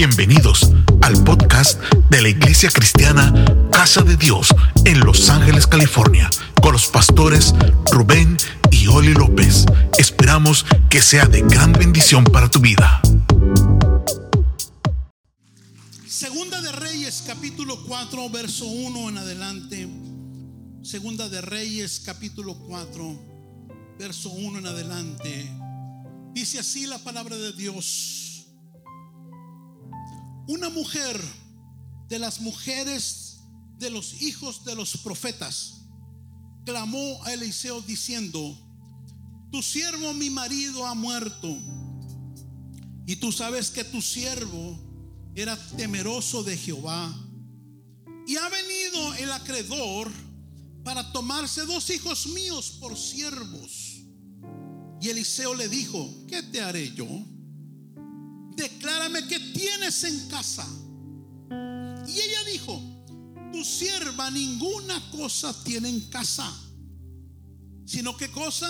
Bienvenidos al podcast de la Iglesia Cristiana Casa de Dios en Los Ángeles, California, con los pastores Rubén y Oli López. Esperamos que sea de gran bendición para tu vida. Segunda de Reyes, capítulo 4, verso 1 en adelante. Segunda de Reyes, capítulo 4, verso 1 en adelante. Dice así la palabra de Dios. Una mujer de las mujeres de los hijos de los profetas clamó a Eliseo diciendo, tu siervo mi marido ha muerto y tú sabes que tu siervo era temeroso de Jehová y ha venido el acreedor para tomarse dos hijos míos por siervos. Y Eliseo le dijo, ¿qué te haré yo? Declárame qué tienes en casa. Y ella dijo, tu sierva ninguna cosa tiene en casa, sino qué cosa.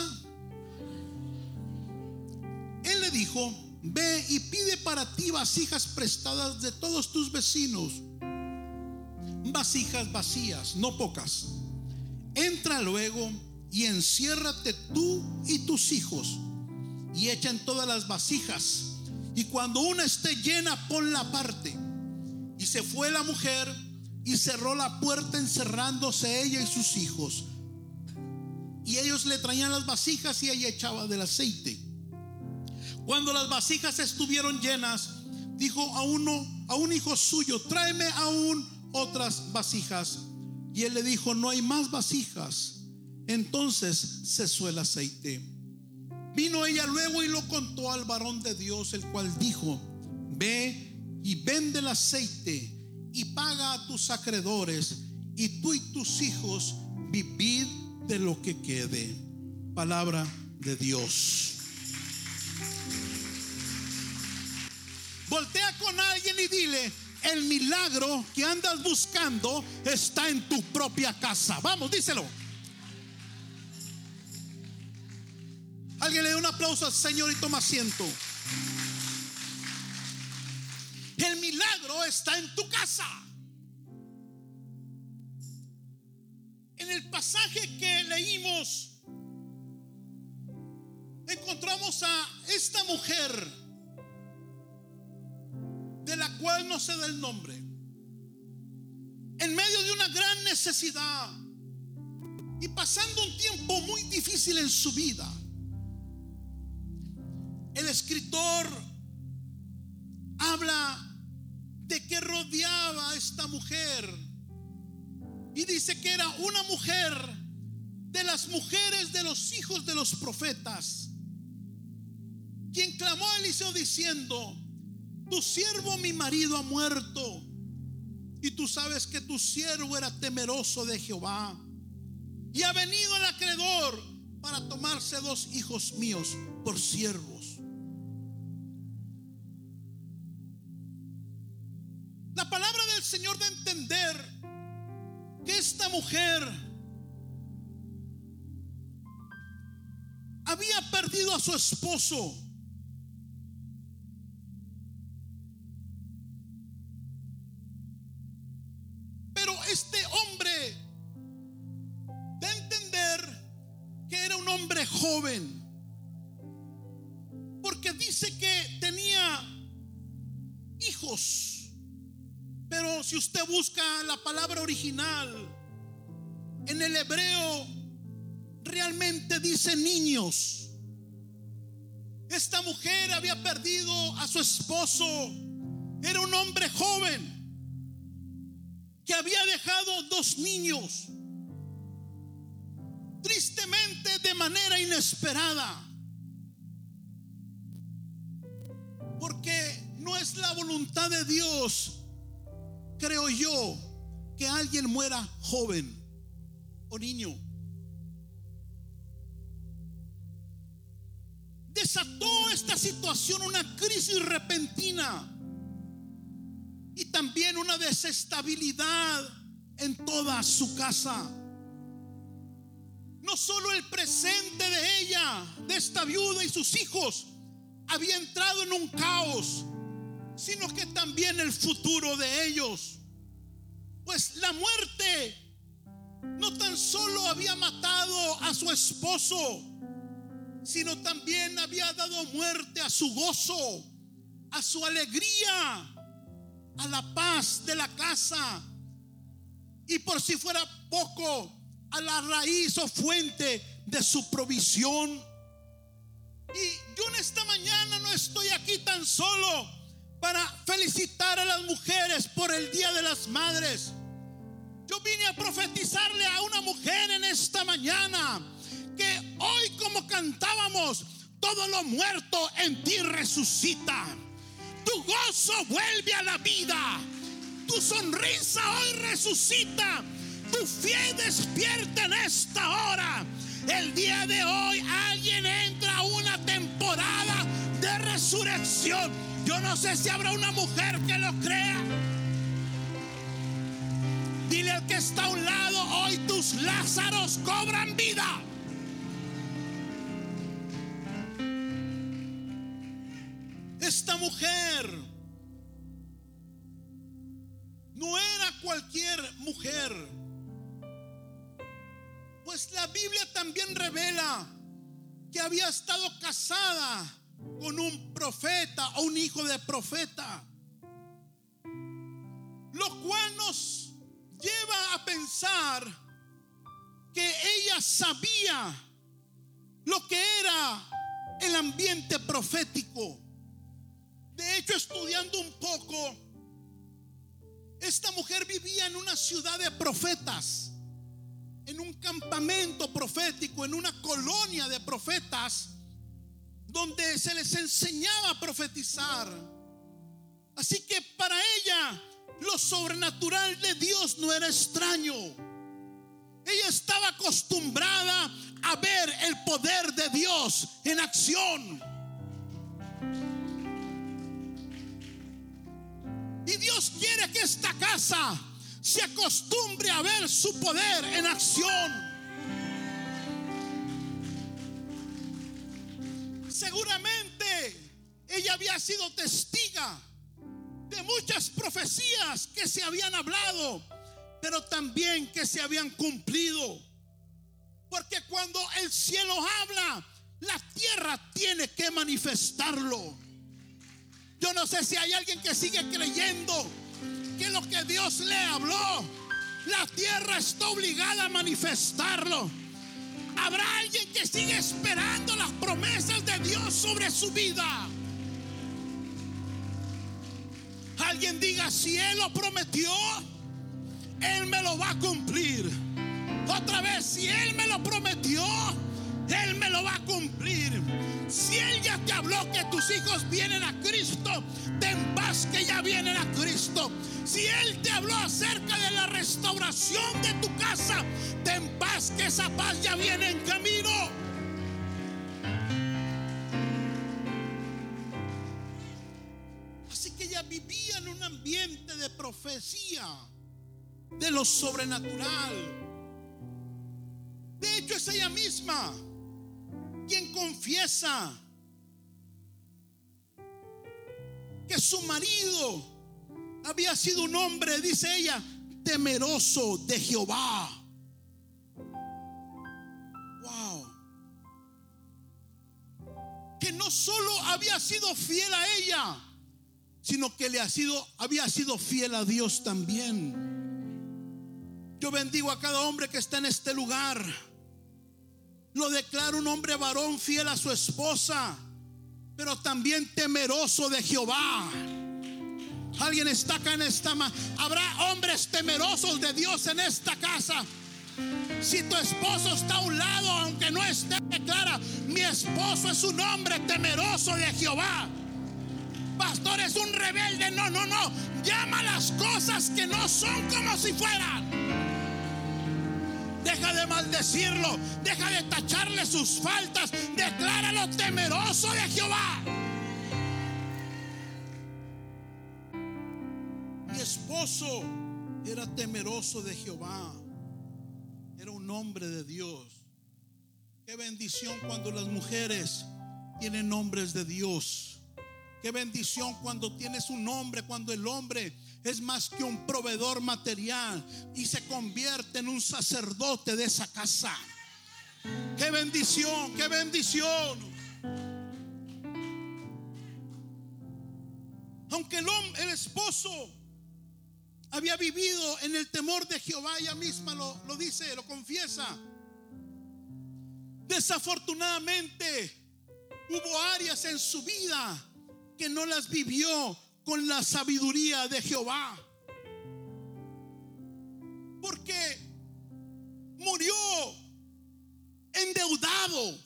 Él le dijo, ve y pide para ti vasijas prestadas de todos tus vecinos, vasijas vacías, no pocas. Entra luego y enciérrate tú y tus hijos y echen todas las vasijas. Y cuando una esté llena, ponla aparte. Y se fue la mujer y cerró la puerta encerrándose ella y sus hijos. Y ellos le traían las vasijas y ella echaba del aceite. Cuando las vasijas estuvieron llenas, dijo a uno, a un hijo suyo, tráeme aún otras vasijas. Y él le dijo, no hay más vasijas. Entonces cesó el aceite. Vino ella luego y lo contó al varón de Dios, el cual dijo, ve y vende el aceite y paga a tus acreedores y tú y tus hijos vivid de lo que quede. Palabra de Dios. Voltea con alguien y dile, el milagro que andas buscando está en tu propia casa. Vamos, díselo. Alguien le da un aplauso al Señor y toma asiento. El milagro está en tu casa. En el pasaje que leímos, encontramos a esta mujer, de la cual no se da el nombre, en medio de una gran necesidad y pasando un tiempo muy difícil en su vida. El escritor habla de que rodeaba a esta mujer y dice que era una mujer de las mujeres de los hijos de los profetas, quien clamó a Eliseo diciendo, tu siervo mi marido ha muerto y tú sabes que tu siervo era temeroso de Jehová y ha venido el acreedor para tomarse dos hijos míos por siervos. Mujer había perdido a su esposo. Pero este hombre de entender que era un hombre joven. Porque dice que tenía hijos. Pero si usted busca la palabra original, en el hebreo realmente dice niños. Esta mujer había perdido a su esposo. Era un hombre joven que había dejado dos niños. Tristemente de manera inesperada. Porque no es la voluntad de Dios creo yo que alguien muera joven o niño. Desató esta situación una crisis repentina y también una desestabilidad en toda su casa. No solo el presente de ella, de esta viuda y sus hijos, había entrado en un caos, sino que también el futuro de ellos. Pues la muerte no tan solo había matado a su esposo, sino también había dado muerte a su gozo, a su alegría, a la paz de la casa. Y por si fuera poco, a la raíz o fuente de su provisión. Y yo en esta mañana no estoy aquí tan solo para felicitar a las mujeres por el Día de las Madres. Yo vine a profetizarle a una mujer en esta mañana que hoy como cantábamos, todo lo muerto en ti resucita. Tu gozo vuelve a la vida. Tu sonrisa hoy resucita. Tu fe despierta en esta hora. El día de hoy alguien entra a una temporada de resurrección. Yo no sé si habrá una mujer que lo crea. Dile al que está a un lado, hoy tus Lázaros cobran vida. Esta mujer no era cualquier mujer. Pues la Biblia también revela que había estado casada con un profeta o un hijo de profeta. Lo cual nos lleva a pensar que ella sabía lo que era el ambiente profético. De hecho, estudiando un poco, esta mujer vivía en una ciudad de profetas, en un campamento profético, en una colonia de profetas, donde se les enseñaba a profetizar. Así que para ella lo sobrenatural de Dios no era extraño. Ella estaba acostumbrada a ver el poder de Dios en acción. Y Dios quiere que esta casa se acostumbre a ver su poder en acción. Seguramente ella había sido testiga de muchas profecías que se habían hablado, pero también que se habían cumplido. Porque cuando el cielo habla, la tierra tiene que manifestarlo. Yo no sé si hay alguien que sigue creyendo que lo que Dios le habló, la tierra está obligada a manifestarlo. Habrá alguien que sigue esperando las promesas de Dios sobre su vida. Alguien diga, si Él lo prometió, Él me lo va a cumplir. Otra vez, si Él me lo prometió, Él me lo va a cumplir. Si Él ya te habló que tus hijos vienen a Cristo, ten paz que ya vienen a Cristo. Si Él te habló acerca de la restauración de tu casa, ten paz que esa paz ya viene en camino. Ambiente de profecía, de lo sobrenatural. De hecho, es ella misma quien confiesa que su marido había sido un hombre, dice ella, temeroso de Jehová. Wow. Que no solo había sido fiel a ella, sino que le ha sido, había sido fiel a Dios también. Yo bendigo a cada hombre que está en este lugar lo declara un hombre varón fiel a su esposa, pero también temeroso de Jehová. Alguien está acá en esta Habrá hombres temerosos de Dios en esta casa. Si tu esposo está a un lado, aunque no esté, declara, mi esposo es un hombre temeroso de Jehová. Pastor es un rebelde. No, no, no. Llama las cosas que no son como si fueran. Deja de maldecirlo. Deja de tacharle sus faltas. Decláralo temeroso de Jehová. Mi esposo era temeroso de Jehová. Era un hombre de Dios. Qué bendición cuando las mujeres tienen nombres de Dios. Qué bendición cuando tienes un hombre, cuando el hombre es más que un proveedor material y se convierte en un sacerdote de esa casa. Qué bendición, qué bendición. Aunque el, hombre, el esposo había vivido en el temor de Jehová, ella misma lo, lo dice, lo confiesa. Desafortunadamente hubo áreas en su vida que no las vivió con la sabiduría de Jehová. Porque murió endeudado.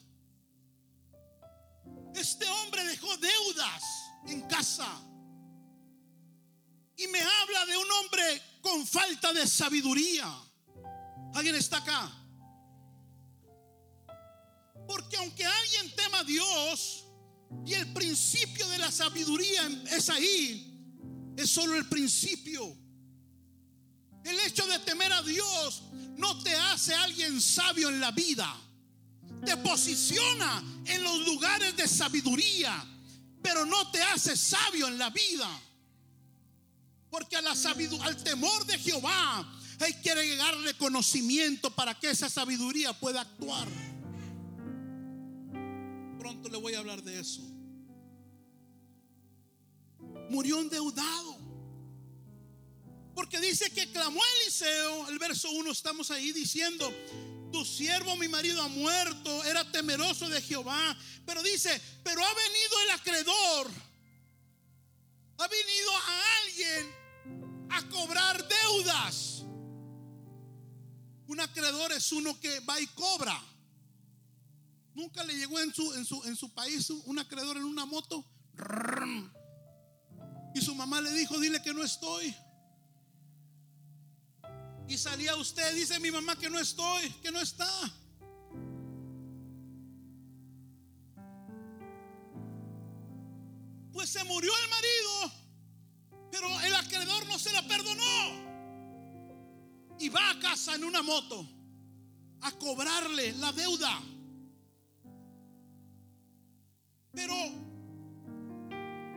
Este hombre dejó deudas en casa. Y me habla de un hombre con falta de sabiduría. ¿Alguien está acá? Porque aunque alguien tema a Dios y el principio de la sabiduría es ahí, es solo el principio. El hecho de temer a Dios no te hace alguien sabio en la vida. Te posiciona en los lugares de sabiduría, pero no te hace sabio en la vida. Porque a la al temor de Jehová hay que agregarle conocimiento para que esa sabiduría pueda actuar. Pronto le voy a hablar de eso. Murió endeudado. Porque dice que clamó Eliseo, el verso 1 estamos ahí diciendo, tu siervo, mi marido, ha muerto, era temeroso de Jehová. Pero dice, pero ha venido el acreedor, ha venido a alguien a cobrar deudas. Un acreedor es uno que va y cobra. Nunca le llegó en su, en su, en su país un acreedor en una moto. Y su mamá le dijo, dile que no estoy. Y salía usted, dice mi mamá que no estoy, que no está. Pues se murió el marido, pero el acreedor no se la perdonó. Y va a casa en una moto a cobrarle la deuda. Pero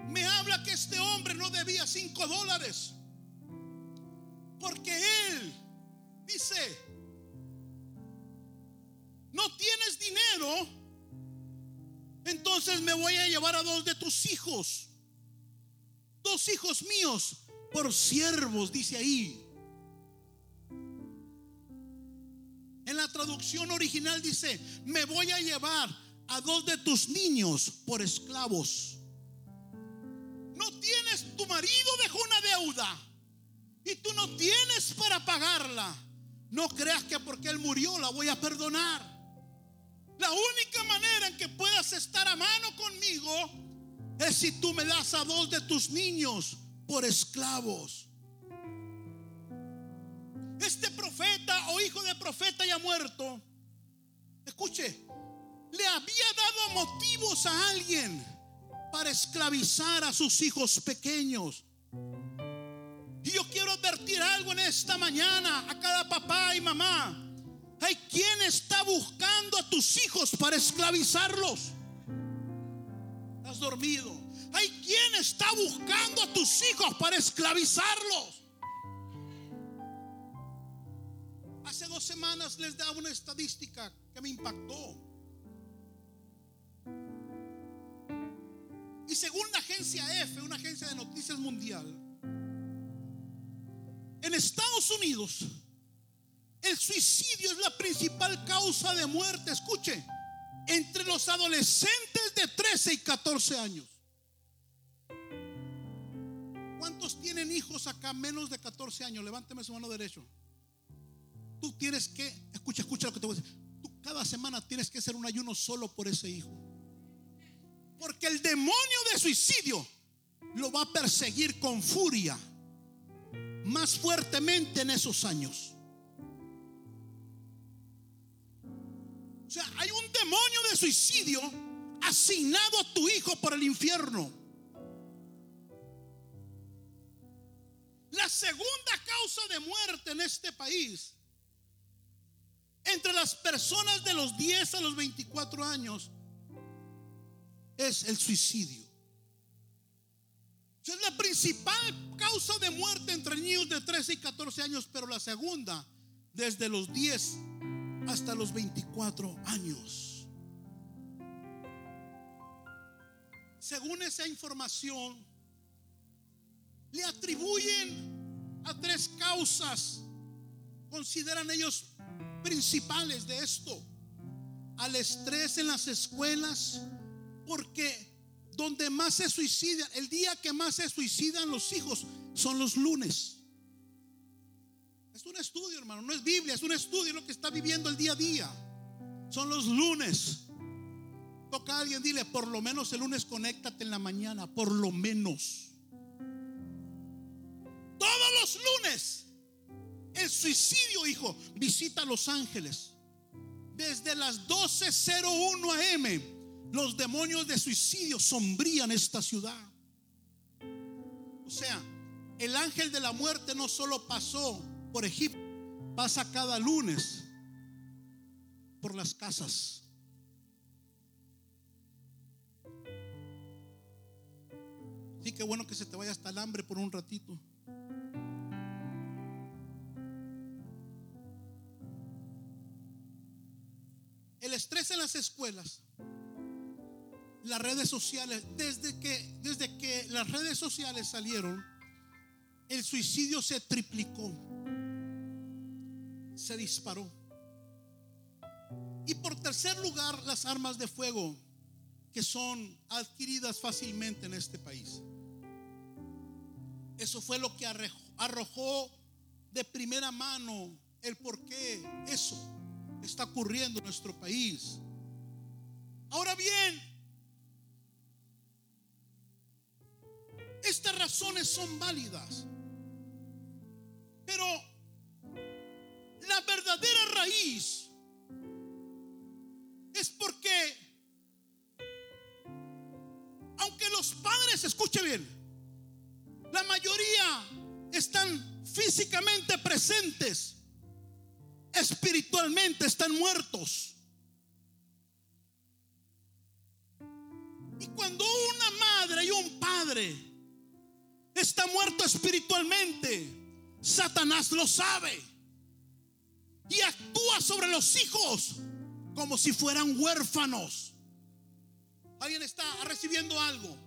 me habla que este hombre no debía cinco dólares. Porque Él dice, no tienes dinero, entonces me voy a llevar a dos de tus hijos, dos hijos míos, por siervos, dice ahí. En la traducción original dice, me voy a llevar a dos de tus niños por esclavos. No tienes, tu marido dejó una deuda y tú no tienes para pagarla, no creas que porque Él murió la voy a perdonar. La única manera en que puedas estar a mano conmigo es si tú me das a dos de tus niños por esclavos. Este profeta o hijo de profeta ya muerto, escuche, le había dado motivos a alguien para esclavizar a sus hijos pequeños. Y yo quiero advertir algo en esta mañana a cada papá y mamá. Hay quien está buscando a tus hijos para esclavizarlos. Has dormido. Hay quien está buscando a tus hijos para esclavizarlos. Hace dos semanas les daba una estadística que me impactó. Y según la agencia F, una agencia de noticias mundial, en Estados Unidos, el suicidio es la principal causa de muerte, escuche, entre los adolescentes de 13 y 14 años. ¿Cuántos tienen hijos acá menos de 14 años? Levánteme su mano derecho. Tú tienes que, escucha, escucha lo que te voy a decir. Tú cada semana tienes que hacer un ayuno solo por ese hijo. Porque el demonio de suicidio lo va a perseguir con furia más fuertemente en esos años. O sea, hay un demonio de suicidio asignado a tu hijo por el infierno. La segunda causa de muerte en este país, entre las personas de los 10 a los 24 años, es el suicidio. Es la principal causa de muerte entre niños de 13 y 14 años, pero la segunda desde los 10 hasta los 24 años. Según esa información, le atribuyen a tres causas, consideran ellos principales de esto, al estrés en las escuelas, porque donde más se suicidan, el día que más se suicidan los hijos son los lunes. Es un estudio, hermano, no es Biblia, es un estudio lo que está viviendo el día a día. Son los lunes. Toca a alguien, dile, por lo menos el lunes conéctate en la mañana, por lo menos. Todos los lunes. El suicidio, hijo, visita Los Ángeles. Desde las 12.01 am los demonios de suicidio sombrían esta ciudad. O sea, el ángel de la muerte no solo pasó por Egipto, pasa cada lunes por las casas. Sí, que bueno que se te vaya hasta el hambre por un ratito. El estrés en las escuelas las redes sociales, desde que, desde que las redes sociales salieron, el suicidio se triplicó, se disparó. Y por tercer lugar, las armas de fuego que son adquiridas fácilmente en este país. Eso fue lo que arrojó de primera mano el por qué eso está ocurriendo en nuestro país. Ahora bien, Estas razones son válidas. Pero la verdadera raíz es porque, aunque los padres, escuche bien, la mayoría están físicamente presentes, espiritualmente están muertos. Y cuando una madre y un padre está muerto espiritualmente. Satanás lo sabe. Y actúa sobre los hijos como si fueran huérfanos. Alguien está recibiendo algo.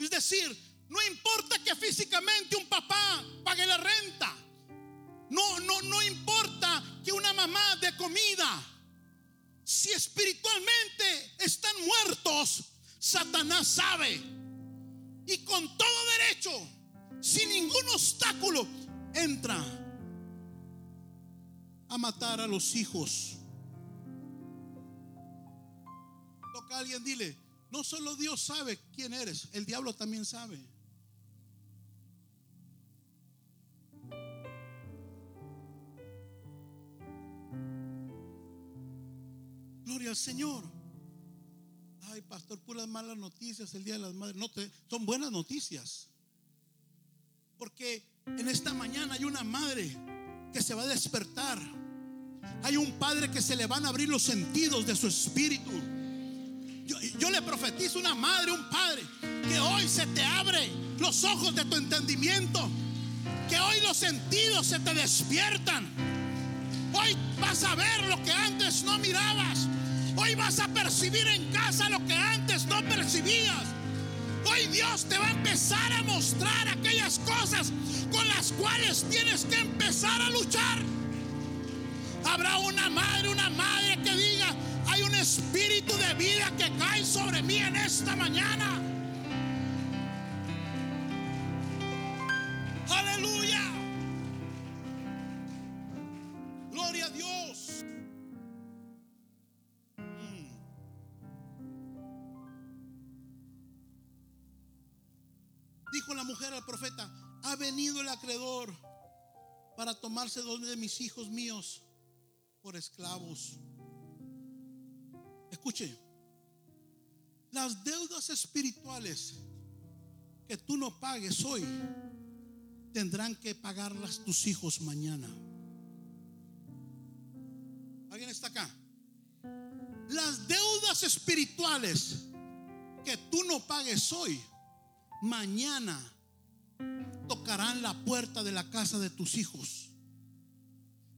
Es decir, no importa que físicamente un papá pague la renta. No, no, no importa que una mamá dé comida. Si espiritualmente están muertos, Satanás sabe y con todo derecho, sin ningún obstáculo, entra a matar a los hijos. Toca a alguien, dile, no solo Dios sabe quién eres, el diablo también sabe. Gloria al Señor pastor, puras malas noticias el Día de las Madres. No, te, son buenas noticias. Porque en esta mañana hay una madre que se va a despertar. Hay un padre que se le van a abrir los sentidos de su espíritu. Yo, yo le profetizo una madre, un padre, que hoy se te abre los ojos de tu entendimiento. Que hoy los sentidos se te despiertan. Hoy vas a ver lo que antes no mirabas. Hoy vas a percibir en casa lo que antes no percibías. Hoy Dios te va a empezar a mostrar aquellas cosas con las cuales tienes que empezar a luchar. Habrá una madre, una madre que diga, hay un espíritu de vida que cae sobre mí en esta mañana. Aleluya. Gloria a Dios. Mujer al profeta, ha venido el acreedor para tomarse dos de mis hijos míos por esclavos. Escuche, las deudas espirituales que tú no pagues hoy, tendrán que pagarlas tus hijos mañana. ¿Alguien está acá? Las deudas espirituales que tú no pagues hoy, mañana tocarán la puerta de la casa de tus hijos.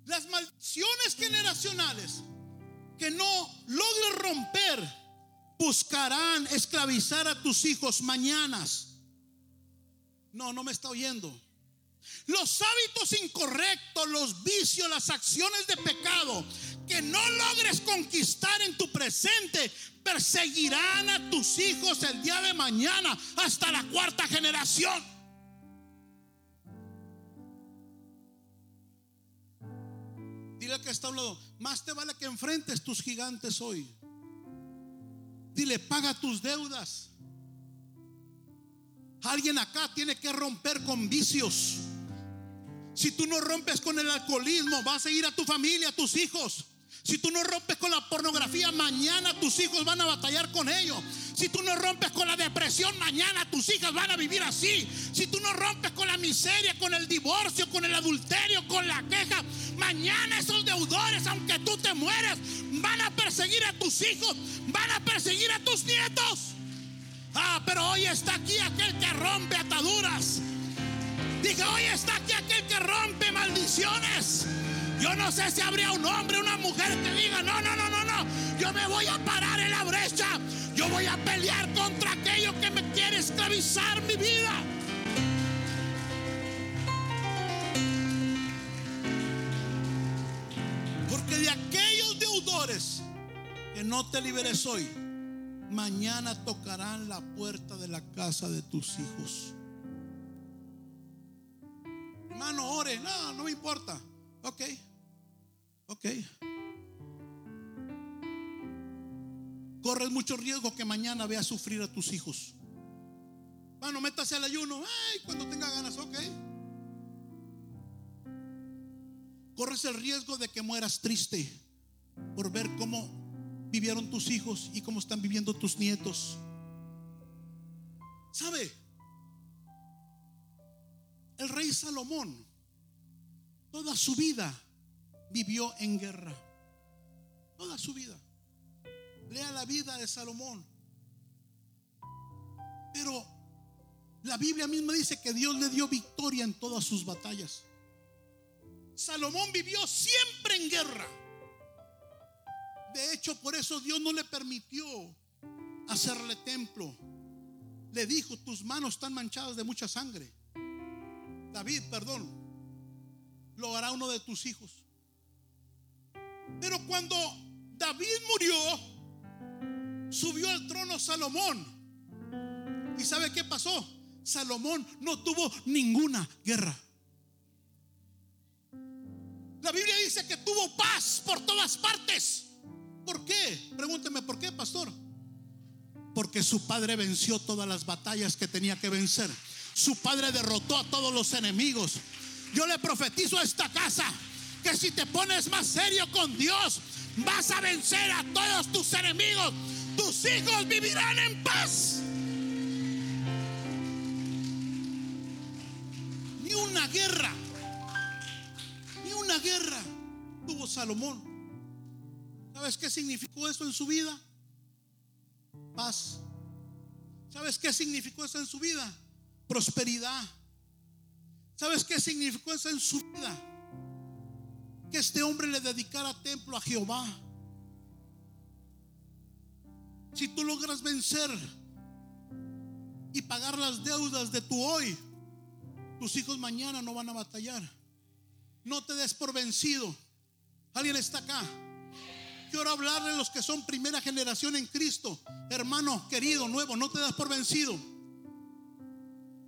Las maldiciones generacionales que no logres romper buscarán esclavizar a tus hijos mañanas. No, no me está oyendo. Los hábitos incorrectos, los vicios, las acciones de pecado que no logres conquistar en tu presente perseguirán a tus hijos el día de mañana hasta la cuarta generación. Que está hablando, más te vale que enfrentes tus gigantes hoy. Dile, paga tus deudas. Alguien acá tiene que romper con vicios. Si tú no rompes con el alcoholismo, vas a ir a tu familia, a tus hijos. Si tú no rompes con la pornografía, mañana tus hijos van a batallar con ello. Si tú no rompes con la depresión, mañana tus hijas van a vivir así. Si tú no rompes con la miseria, con el divorcio, con el adulterio, con la queja, mañana esos deudores, aunque tú te mueras, van a perseguir a tus hijos, van a perseguir a tus nietos. Ah, pero hoy está aquí aquel que rompe ataduras. Dije, hoy está aquí aquel que rompe maldiciones. Yo no sé si habría un hombre, una mujer que diga, no, no, no, no, no, yo me voy a parar en la brecha. Yo voy a pelear contra aquello que me quiere esclavizar mi vida. Porque de aquellos deudores que no te liberes hoy, mañana tocarán la puerta de la casa de tus hijos. Hermano, ore, no, no me importa. Ok. Ok. Corres mucho riesgo que mañana veas sufrir a tus hijos. Bueno, métase al ayuno. Ay, cuando tenga ganas, ok. Corres el riesgo de que mueras triste por ver cómo vivieron tus hijos y cómo están viviendo tus nietos. ¿Sabe? El rey Salomón, toda su vida vivió en guerra. Toda su vida. Lea la vida de Salomón. Pero la Biblia misma dice que Dios le dio victoria en todas sus batallas. Salomón vivió siempre en guerra. De hecho, por eso Dios no le permitió hacerle templo. Le dijo, tus manos están manchadas de mucha sangre. David, perdón, lo hará uno de tus hijos. Pero cuando David murió, subió al trono Salomón. ¿Y sabe qué pasó? Salomón no tuvo ninguna guerra. La Biblia dice que tuvo paz por todas partes. ¿Por qué? Pregúnteme, ¿por qué, pastor? Porque su padre venció todas las batallas que tenía que vencer. Su padre derrotó a todos los enemigos. Yo le profetizo a esta casa que si te pones más serio con Dios, vas a vencer a todos tus enemigos. Tus hijos vivirán en paz. Ni una guerra, ni una guerra tuvo Salomón. ¿Sabes qué significó eso en su vida? Paz. ¿Sabes qué significó eso en su vida? Prosperidad. ¿Sabes qué significó eso en su vida? Que este hombre le dedicara templo a Jehová. Si tú logras vencer y pagar las deudas de tu hoy, tus hijos mañana no van a batallar. No te des por vencido. ¿Alguien está acá? Quiero hablarle a los que son primera generación en Cristo. Hermano querido, nuevo, no te das por vencido.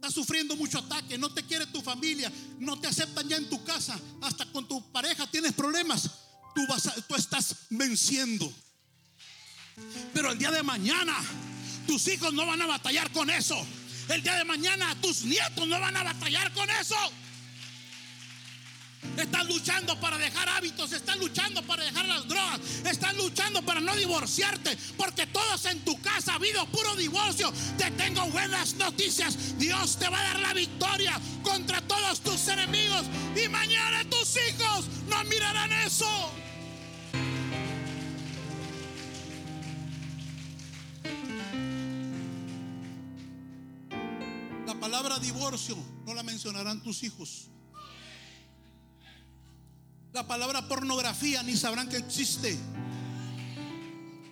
Estás sufriendo mucho ataque, no te quiere tu familia, no te aceptan ya en tu casa, hasta con tu pareja tienes problemas. Tú, vas tú estás venciendo. Pero el día de mañana tus hijos no van a batallar con eso. El día de mañana tus nietos no van a batallar con eso. Están luchando para dejar hábitos, están luchando para dejar las drogas, están luchando para no divorciarte, porque todos en tu casa ha habido puro divorcio. Te tengo buenas noticias. Dios te va a dar la victoria contra todos tus enemigos y mañana tus hijos no mirarán eso. palabra divorcio no la mencionarán tus hijos. La palabra pornografía ni sabrán que existe.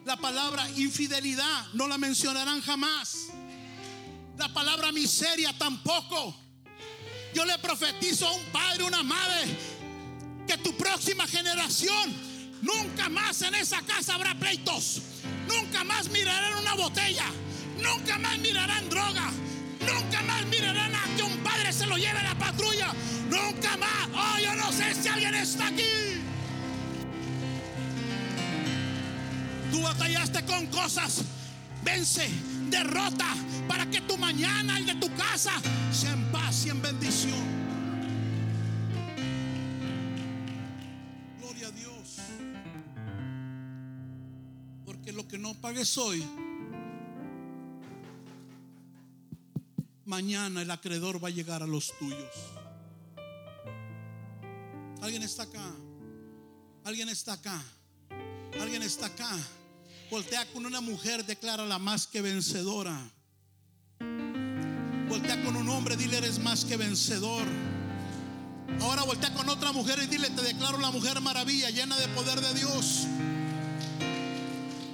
La palabra infidelidad no la mencionarán jamás. La palabra miseria tampoco. Yo le profetizo a un padre, una madre, que tu próxima generación nunca más en esa casa habrá pleitos. Nunca más mirarán una botella. Nunca más mirarán droga. Nunca más mirarán a que un padre se lo lleve a la patrulla. Nunca más. Oh, yo no sé si alguien está aquí. Tú batallaste con cosas. Vence, derrota, para que tu mañana, el de tu casa, sea en paz y en bendición. Gloria a Dios. Porque lo que no pagues hoy, mañana el acreedor va a llegar a los tuyos. Alguien está acá. Alguien está acá. Alguien está acá. Voltea con una mujer, declara la más que vencedora. Voltea con un hombre, dile eres más que vencedor. Ahora voltea con otra mujer y dile, te declaro la mujer maravilla, llena de poder de Dios.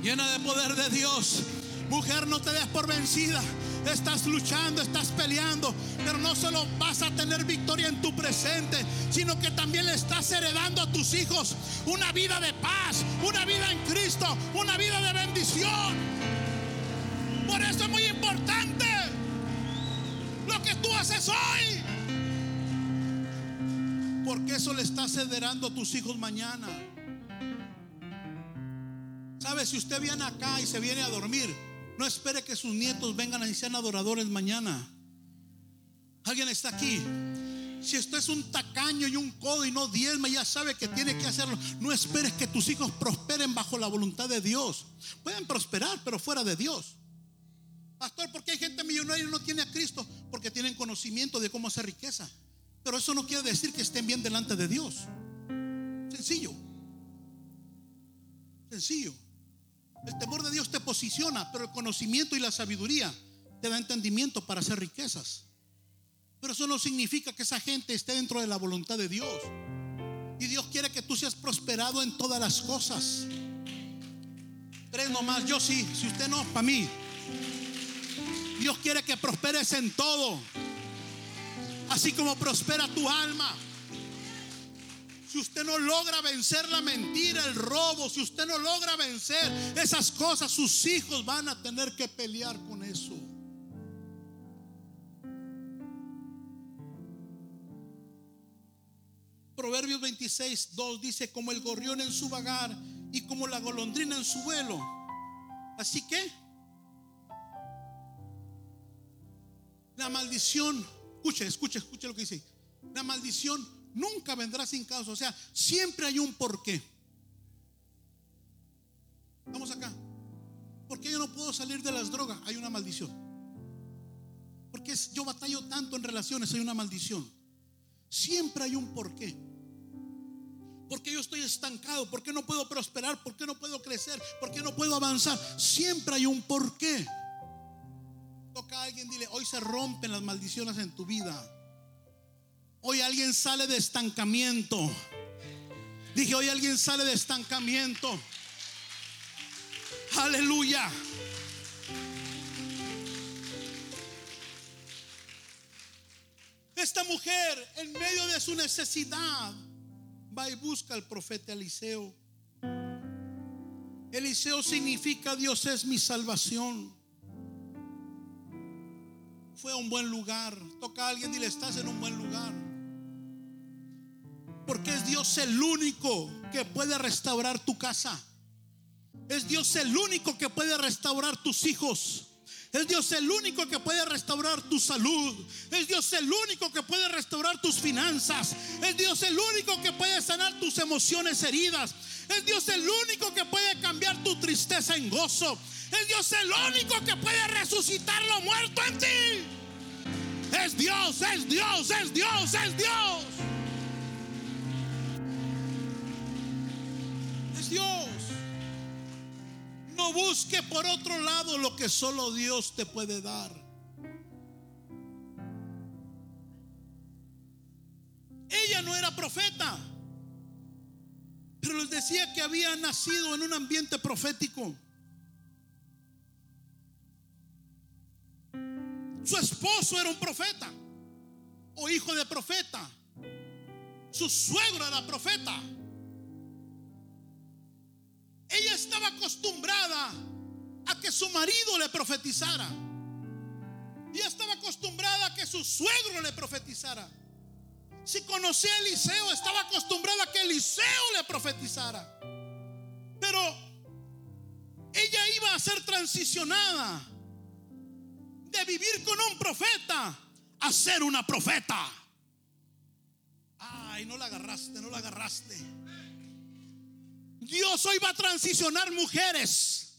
Llena de poder de Dios. Mujer, no te des por vencida. Estás luchando, estás peleando, pero no solo vas a tener victoria en tu presente, sino que también le estás heredando a tus hijos una vida de paz, una vida en Cristo, una vida de bendición. Por eso es muy importante lo que tú haces hoy. Porque eso le estás heredando a tus hijos mañana. ¿Sabe? Si usted viene acá y se viene a dormir, no espere que sus nietos vengan y sean adoradores mañana. Alguien está aquí. Si usted es un tacaño y un codo y no diezma, ya sabe que tiene que hacerlo. No esperes que tus hijos prosperen bajo la voluntad de Dios. Pueden prosperar, pero fuera de Dios. Pastor, ¿por qué hay gente millonaria y no tiene a Cristo? Porque tienen conocimiento de cómo hacer riqueza. Pero eso no quiere decir que estén bien delante de Dios. Sencillo. Sencillo. El temor de Dios te posiciona, pero el conocimiento y la sabiduría te da entendimiento para hacer riquezas. Pero eso no significa que esa gente esté dentro de la voluntad de Dios. Y Dios quiere que tú seas prosperado en todas las cosas. Tres nomás, yo sí, si usted no, para mí. Dios quiere que prosperes en todo. Así como prospera tu alma. Si usted no logra vencer la mentira, el robo, si usted no logra vencer esas cosas, sus hijos van a tener que pelear con eso. Proverbios 26, 2 dice, como el gorrión en su vagar y como la golondrina en su vuelo. Así que la maldición, escuche, escuche, escuche lo que dice. La maldición nunca vendrá sin causa. O sea, siempre hay un porqué. Vamos acá. ¿Por qué yo no puedo salir de las drogas? Hay una maldición. Porque yo batallo tanto en relaciones, hay una maldición. Siempre hay un porqué. ¿Por qué yo estoy estancado? ¿Por qué no puedo prosperar? ¿Por qué no puedo crecer? ¿Por qué no puedo avanzar? Siempre hay un porqué. Toca a alguien, dile, hoy se rompen las maldiciones en tu vida. Hoy alguien sale de estancamiento. Dije, hoy alguien sale de estancamiento. Aleluya. Esta mujer, en medio de su necesidad, va y busca al profeta Eliseo. Eliseo significa Dios es mi salvación. Fue a un buen lugar. Toca a alguien y le estás en un buen lugar. Porque es Dios el único que puede restaurar tu casa. Es Dios el único que puede restaurar tus hijos. Es Dios el único que puede restaurar tu salud. Es Dios el único que puede restaurar tus finanzas. Es Dios el único que puede sanar tus emociones heridas. Es Dios el único que puede cambiar tu tristeza en gozo. Es Dios el único que puede resucitar lo muerto en ti. Es Dios, es Dios, es Dios, es Dios. Dios. No busque por otro lado lo que solo Dios te puede dar. Ella no era profeta, pero les decía que había nacido en un ambiente profético. Su esposo era un profeta o hijo de profeta. Su suegro era profeta. Ella estaba acostumbrada a que su marido le profetizara. Ella estaba acostumbrada a que su suegro le profetizara. Si conocía a Eliseo, estaba acostumbrada a que Eliseo le profetizara. Pero ella iba a ser transicionada de vivir con un profeta a ser una profeta. Ay, no la agarraste, no la agarraste. Dios hoy va a transicionar mujeres.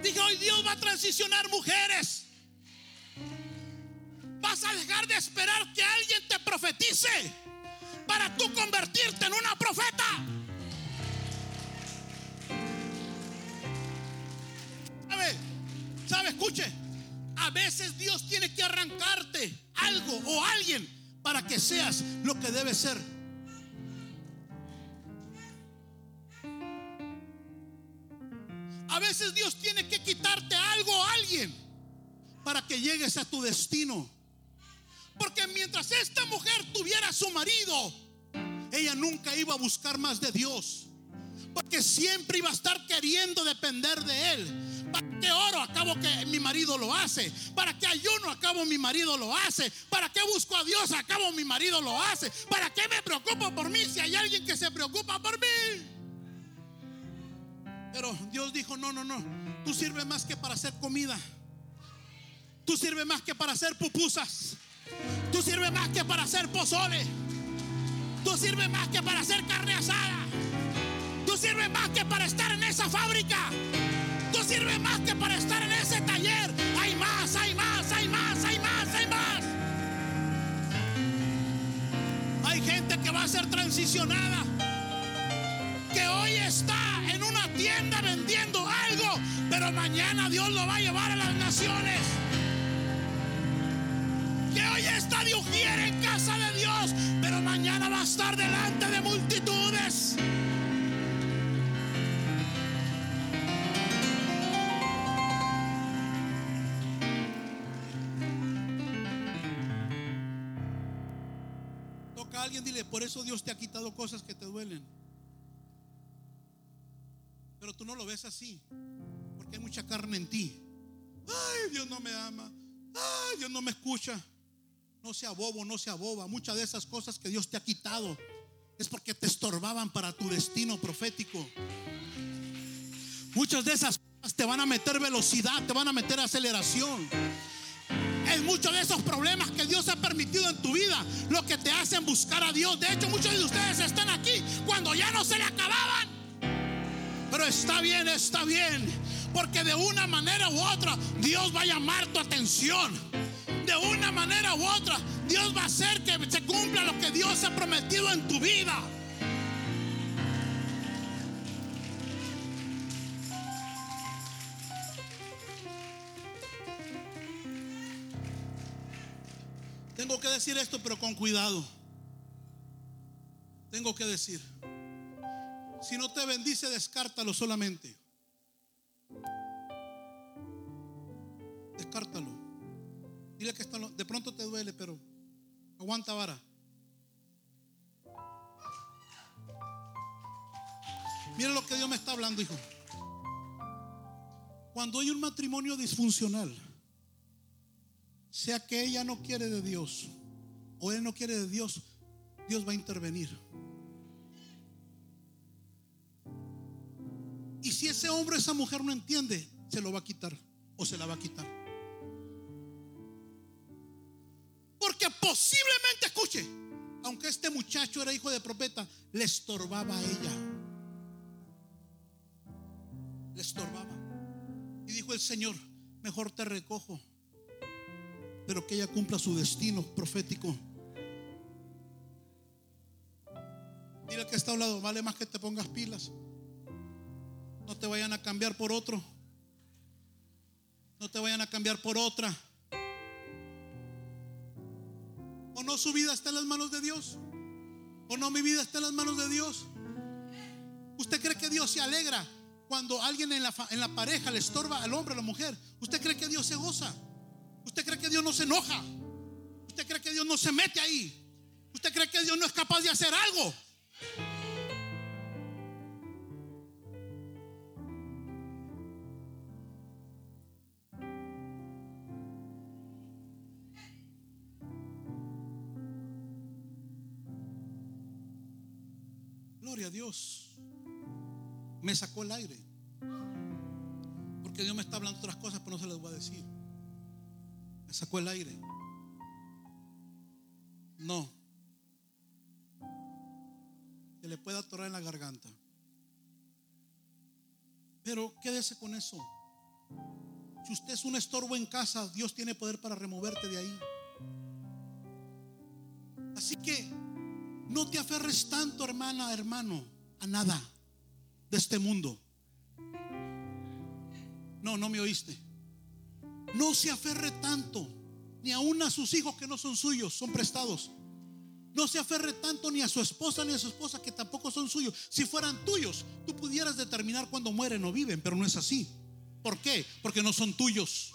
Dije, hoy Dios va a transicionar mujeres. Vas a dejar de esperar que alguien te profetice para tú convertirte en una profeta. ¿Sabe? ¿Sabe? Escuche. A veces Dios tiene que arrancarte algo o alguien para que seas lo que debe ser. A veces Dios tiene que quitarte algo o alguien para que llegues a tu destino. Porque mientras esta mujer tuviera su marido, ella nunca iba a buscar más de Dios. Porque siempre iba a estar queriendo depender de él. ¿Para qué oro? Acabo que mi marido lo hace. ¿Para qué ayuno? Acabo mi marido lo hace. ¿Para qué busco a Dios? Acabo mi marido lo hace. ¿Para qué me preocupo por mí si hay alguien que se preocupa por mí? Pero Dios dijo, no, no, no. Tú sirves más que para hacer comida. Tú sirves más que para hacer pupusas. Tú sirves más que para hacer pozole. Tú sirves más que para hacer carne asada. Tú sirves más que para estar en esa fábrica. Tú sirves más que para estar en ese taller. Hay más, hay más, hay más, hay más, hay más. Hay gente que va a ser transicionada. Que hoy está en una tienda vendiendo algo. Pero mañana Dios lo va a llevar a las naciones. Que hoy está de ujier en casa de Dios. Pero mañana va a estar delante de multitudes. Toca a alguien, dile, por eso Dios te ha quitado cosas que te duelen. Pero tú no lo ves así, porque hay mucha carne en ti. Ay, Dios no me ama. Ay, Dios no me escucha. No sea bobo, no sea boba. Muchas de esas cosas que Dios te ha quitado es porque te estorbaban para tu destino profético. Muchas de esas cosas te van a meter velocidad, te van a meter aceleración. Muchos de esos problemas que Dios ha permitido en tu vida lo que te hacen buscar a Dios. De hecho, muchos de ustedes están aquí cuando ya no se le acababan. Pero está bien, está bien. Porque de una manera u otra Dios va a llamar tu atención. De una manera u otra Dios va a hacer que se cumpla lo que Dios ha prometido en tu vida. Decir esto, pero con cuidado. Tengo que decir. Si no te bendice, descártalo solamente. Descártalo. Dile que está, de pronto te duele, pero aguanta vara. Mira lo que Dios me está hablando, hijo. Cuando hay un matrimonio disfuncional, sea que ella no quiere de Dios o él no quiere de Dios, Dios va a intervenir. Y si ese hombre o esa mujer no entiende, se lo va a quitar o se la va a quitar. Porque posiblemente, escuche, aunque este muchacho era hijo de profeta, le estorbaba a ella. Le estorbaba. Y dijo el Señor, mejor te recojo, pero que ella cumpla su destino profético. Mira que está a un lado, vale más que te pongas pilas. No te vayan a cambiar por otro. No te vayan a cambiar por otra. ¿O no su vida está en las manos de Dios? ¿O no mi vida está en las manos de Dios? ¿Usted cree que Dios se alegra cuando alguien en la, en la pareja le estorba al hombre o a la mujer? ¿Usted cree que Dios se goza? ¿Usted cree que Dios no se enoja? ¿Usted cree que Dios no se mete ahí? ¿Usted cree que Dios no es capaz de hacer algo? Dios. Me sacó el aire. Porque Dios me está hablando otras cosas, pero no se las voy a decir. Me sacó el aire. No. Que le pueda atorar en la garganta. Pero quédese con eso. Si usted es un estorbo en casa, Dios tiene poder para removerte de ahí. Así que no te aferres tanto, hermana, hermano, a nada de este mundo. No, no me oíste. No se aferre tanto, ni aún a sus hijos que no son suyos, son prestados. No se aferre tanto ni a su esposa ni a su esposa que tampoco son suyos. Si fueran tuyos, tú pudieras determinar cuándo mueren o viven, pero no es así. ¿Por qué? Porque no son tuyos.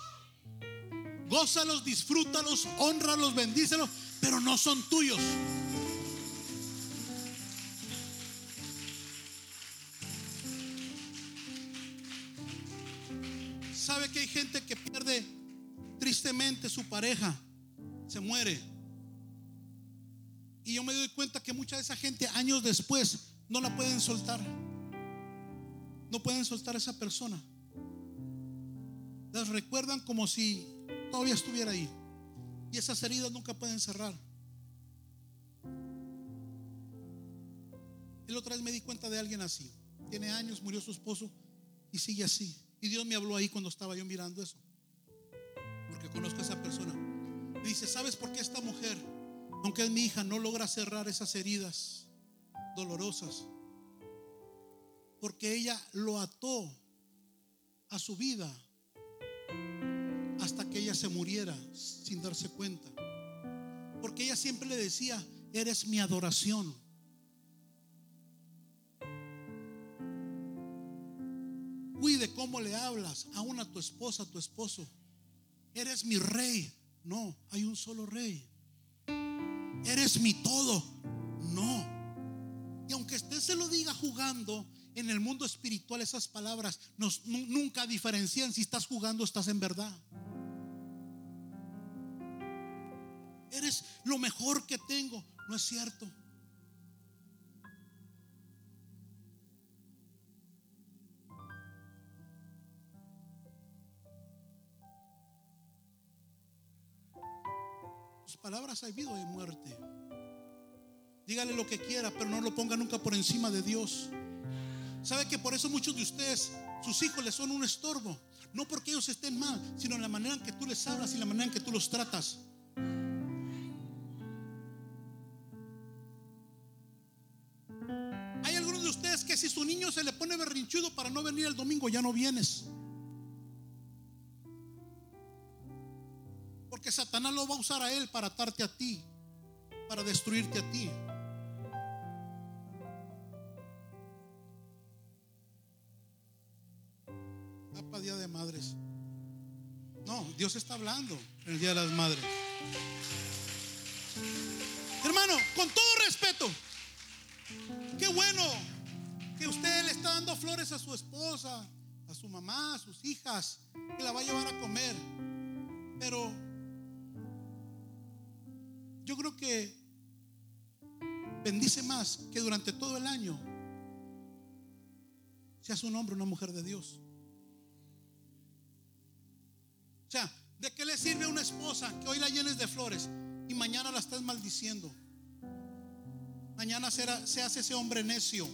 Gózalos, disfrútalos, honralos, bendícelos, pero no son tuyos. ¿Sabe que hay gente que pierde tristemente su pareja? Se muere. Y yo me doy cuenta que mucha de esa gente años después no la pueden soltar. No pueden soltar a esa persona. Las recuerdan como si todavía estuviera ahí. Y esas heridas nunca pueden cerrar. El otra vez me di cuenta de alguien así. Tiene años, murió su esposo y sigue así. Y Dios me habló ahí cuando estaba yo mirando eso. Porque conozco a esa persona. Me dice, ¿sabes por qué esta mujer, aunque es mi hija, no logra cerrar esas heridas dolorosas? Porque ella lo ató a su vida hasta que ella se muriera sin darse cuenta. Porque ella siempre le decía, eres mi adoración. Cuide cómo le hablas aún a tu esposa, a tu esposo. Eres mi rey. No, hay un solo rey. Eres mi todo. No. Y aunque usted se lo diga jugando, en el mundo espiritual esas palabras nunca diferencian si estás jugando o estás en verdad. Eres lo mejor que tengo. No es cierto. Palabras hay vida y muerte. Dígale lo que quiera, pero no lo ponga nunca por encima de Dios. ¿Sabe que por eso muchos de ustedes, sus hijos les son un estorbo? No porque ellos estén mal, sino en la manera en que tú les hablas y la manera en que tú los tratas. Hay algunos de ustedes que si su niño se le pone berrinchudo para no venir el domingo, ya no vienes. Satanás lo va a usar a él para atarte a ti, para destruirte a ti. Para Día de Madres. No, Dios está hablando en el Día de las Madres. Hermano, con todo respeto, qué bueno que usted le está dando flores a su esposa, a su mamá, a sus hijas, que la va a llevar a comer. Pero yo creo que bendice más que durante todo el año seas un hombre una mujer de Dios. O sea, ¿de qué le sirve a una esposa que hoy la llenes de flores y mañana la estás maldiciendo? Mañana será, se hace ese hombre necio,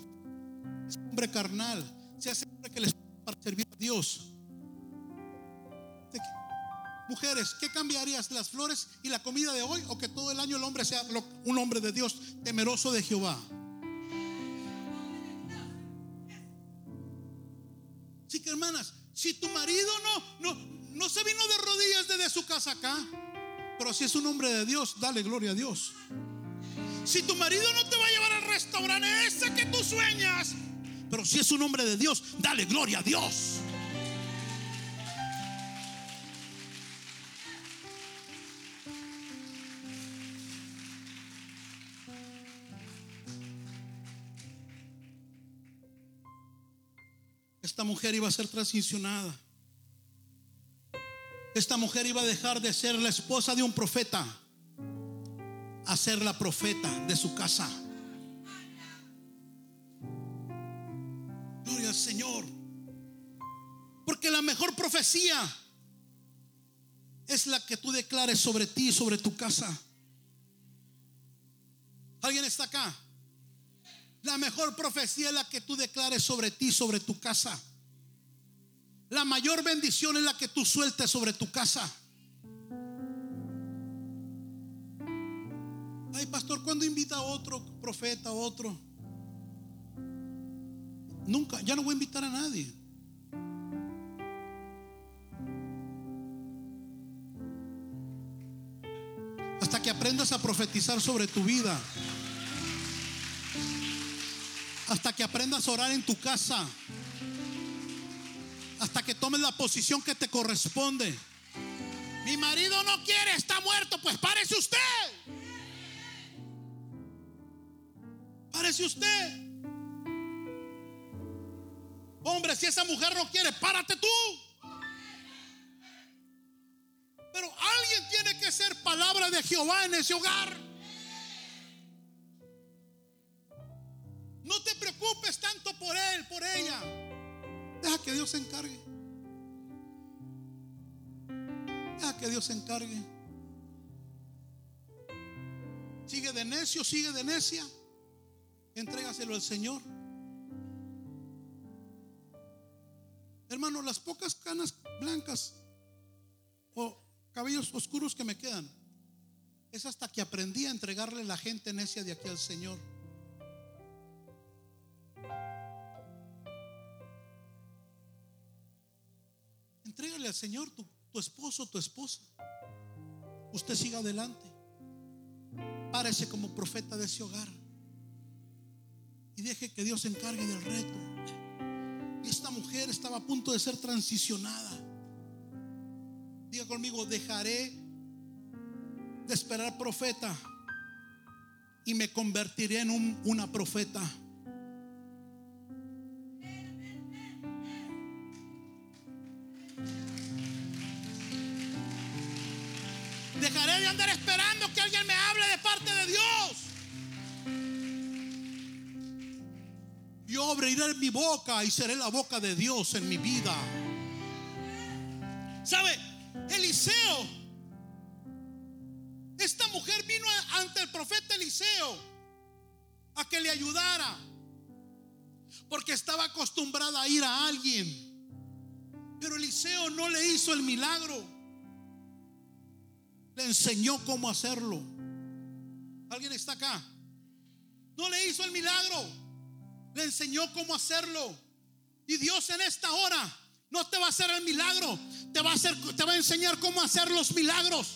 ese hombre carnal, se hace hombre que le para servir a Dios. Mujeres, ¿qué cambiarías? ¿Las flores y la comida de hoy o que todo el año el hombre sea un hombre de Dios, temeroso de Jehová? Así que hermanas, si tu marido no, no, no se vino de rodillas desde su casa acá, pero si es un hombre de Dios, dale gloria a Dios. Si tu marido no te va a llevar al restaurante ese que tú sueñas, pero si es un hombre de Dios, dale gloria a Dios. Esta mujer iba a ser transicionada. Esta mujer iba a dejar de ser la esposa de un profeta a ser la profeta de su casa. Gloria al Señor. Porque la mejor profecía es la que tú declares sobre ti y sobre tu casa. ¿Alguien está acá? La mejor profecía es la que tú declares sobre ti, sobre tu casa. La mayor bendición es la que tú sueltes sobre tu casa. Ay, pastor, ¿cuándo invita a otro profeta, a otro? Nunca, ya no voy a invitar a nadie. Hasta que aprendas a profetizar sobre tu vida. Hasta que aprendas a orar en tu casa hasta que tomes la posición que te corresponde. Mi marido no quiere, está muerto, pues párese usted. Párese usted. Hombre, si esa mujer no quiere, párate tú. Pero alguien tiene que ser palabra de Jehová en ese hogar. No te preocupes tanto por él, por ella. Deja que Dios se encargue. Deja que Dios se encargue. Sigue de necio, sigue de necia. Entrégaselo al Señor. Hermano, las pocas canas blancas o cabellos oscuros que me quedan, es hasta que aprendí a entregarle la gente necia de aquí al Señor. Entrégale al Señor tu, tu esposo, tu esposa. Usted siga adelante. Párese como profeta de ese hogar. Y deje que Dios se encargue del reto. Esta mujer estaba a punto de ser transicionada. Diga conmigo, dejaré de esperar profeta y me convertiré en un, una profeta. Dejaré de andar esperando que alguien me hable de parte de Dios. Yo abriré mi boca y seré la boca de Dios en mi vida. ¿Sabe? Eliseo. Esta mujer vino ante el profeta Eliseo a que le ayudara. Porque estaba acostumbrada a ir a alguien. Pero Eliseo no le hizo el milagro le enseñó cómo hacerlo. ¿Alguien está acá? No le hizo el milagro, le enseñó cómo hacerlo. Y Dios en esta hora no te va a hacer el milagro, te va a hacer te va a enseñar cómo hacer los milagros.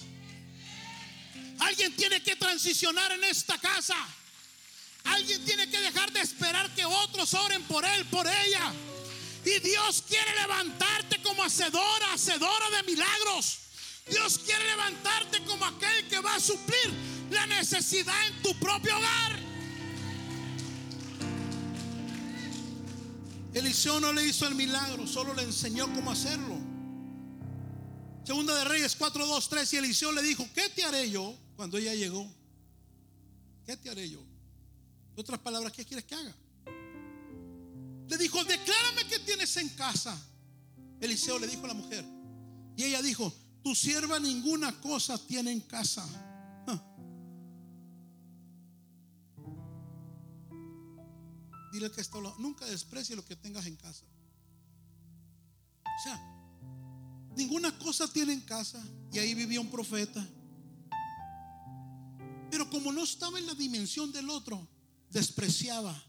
Alguien tiene que transicionar en esta casa. Alguien tiene que dejar de esperar que otros oren por él, por ella. Y Dios quiere levantarte como hacedora, hacedora de milagros. Dios quiere levantarte como aquel que va a suplir la necesidad en tu propio hogar. Eliseo no le hizo el milagro, solo le enseñó cómo hacerlo. Segunda de Reyes 4, 2, 3 y Eliseo le dijo, ¿qué te haré yo cuando ella llegó? ¿Qué te haré yo? En otras palabras, ¿qué quieres que haga? Le dijo, declárame qué tienes en casa. Eliseo le dijo a la mujer. Y ella dijo, tu sierva ninguna cosa tiene en casa. Dile que está nunca desprecie lo que tengas en casa. O sea, ninguna cosa tiene en casa. Y ahí vivía un profeta. Pero como no estaba en la dimensión del otro, despreciaba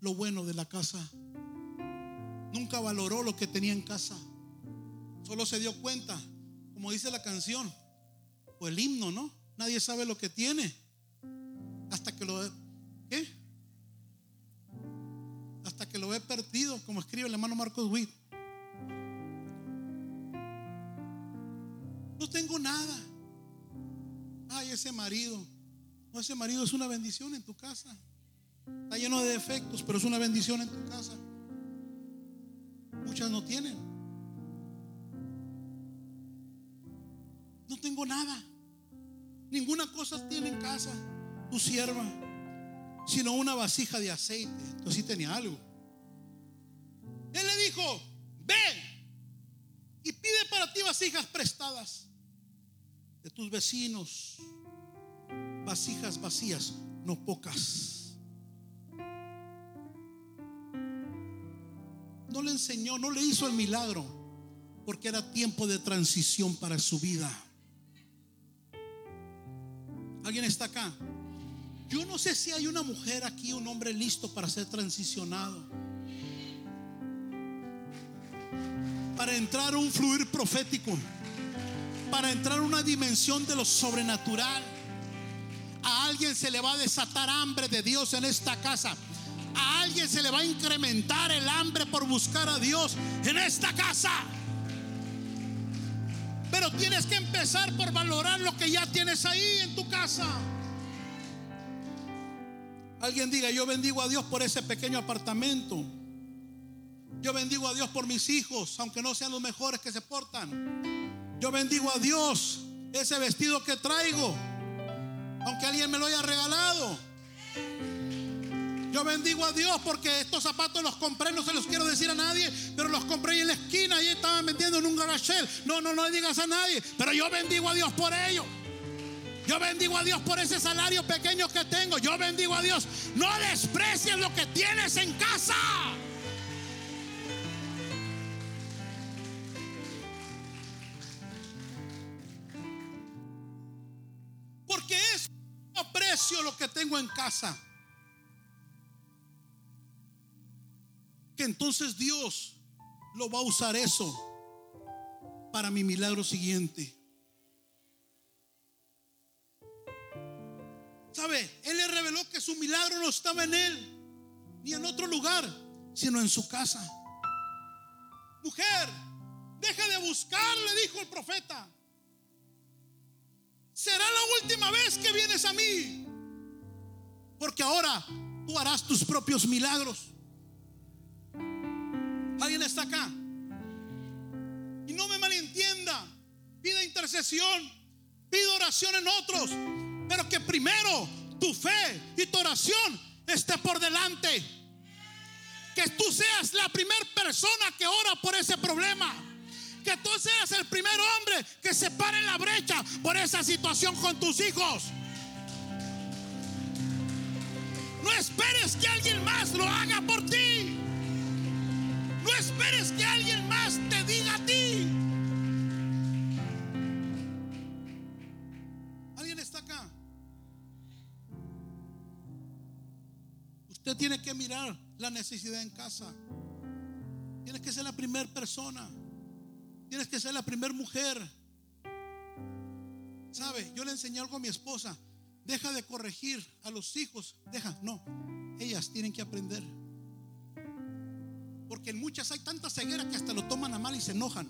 lo bueno de la casa. Nunca valoró lo que tenía en casa. Solo se dio cuenta, como dice la canción, o el himno, ¿no? Nadie sabe lo que tiene hasta que lo ¿qué? Hasta que lo he perdido, como escribe el hermano Marcos Witt. No tengo nada. Ay, ese marido. No, ese marido es una bendición en tu casa. Está lleno de defectos, pero es una bendición en tu casa. Muchas no tienen. No tengo nada. Ninguna cosa tiene en casa tu sierva, sino una vasija de aceite. Entonces sí tenía algo. Él le dijo, ve y pide para ti vasijas prestadas de tus vecinos, vasijas vacías, no pocas. No le enseñó, no le hizo el milagro, porque era tiempo de transición para su vida. ¿Alguien está acá? Yo no sé si hay una mujer aquí, un hombre listo para ser transicionado. Para entrar a un fluir profético. Para entrar a una dimensión de lo sobrenatural. A alguien se le va a desatar hambre de Dios en esta casa. A alguien se le va a incrementar el hambre por buscar a Dios en esta casa. Pero tienes que empezar por valorar lo que ya tienes ahí en tu casa. Alguien diga, yo bendigo a Dios por ese pequeño apartamento. Yo bendigo a Dios por mis hijos, aunque no sean los mejores que se portan. Yo bendigo a Dios ese vestido que traigo, aunque alguien me lo haya regalado. Yo bendigo a Dios porque estos zapatos los compré, no se los quiero decir a nadie, pero los compré en la esquina y estaban vendiendo en un garage. No, no, no digas a nadie, pero yo bendigo a Dios por ello. Yo bendigo a Dios por ese salario pequeño que tengo. Yo bendigo a Dios. No desprecies lo que tienes en casa. Porque es aprecio lo que tengo en casa. Que entonces Dios lo va a usar eso para mi milagro siguiente. ¿Sabe? Él le reveló que su milagro no estaba en él, ni en otro lugar, sino en su casa. Mujer, deja de buscar, le dijo el profeta. Será la última vez que vienes a mí. Porque ahora tú harás tus propios milagros. ¿Alguien está acá? Y no me malentienda. Pida intercesión. Pida oración en otros. Pero que primero tu fe y tu oración esté por delante. Que tú seas la primera persona que ora por ese problema. Que tú seas el primer hombre que se pare la brecha por esa situación con tus hijos. No esperes que alguien más lo haga por ti. No esperes que alguien más te diga a ti. ¿Alguien está acá? Usted tiene que mirar la necesidad en casa. Tienes que ser la primera persona. Tienes que ser la primera mujer. ¿Sabe? Yo le enseñé algo a mi esposa. Deja de corregir a los hijos. Deja, no. Ellas tienen que aprender. Porque en muchas hay tanta ceguera que hasta lo toman a mal y se enojan.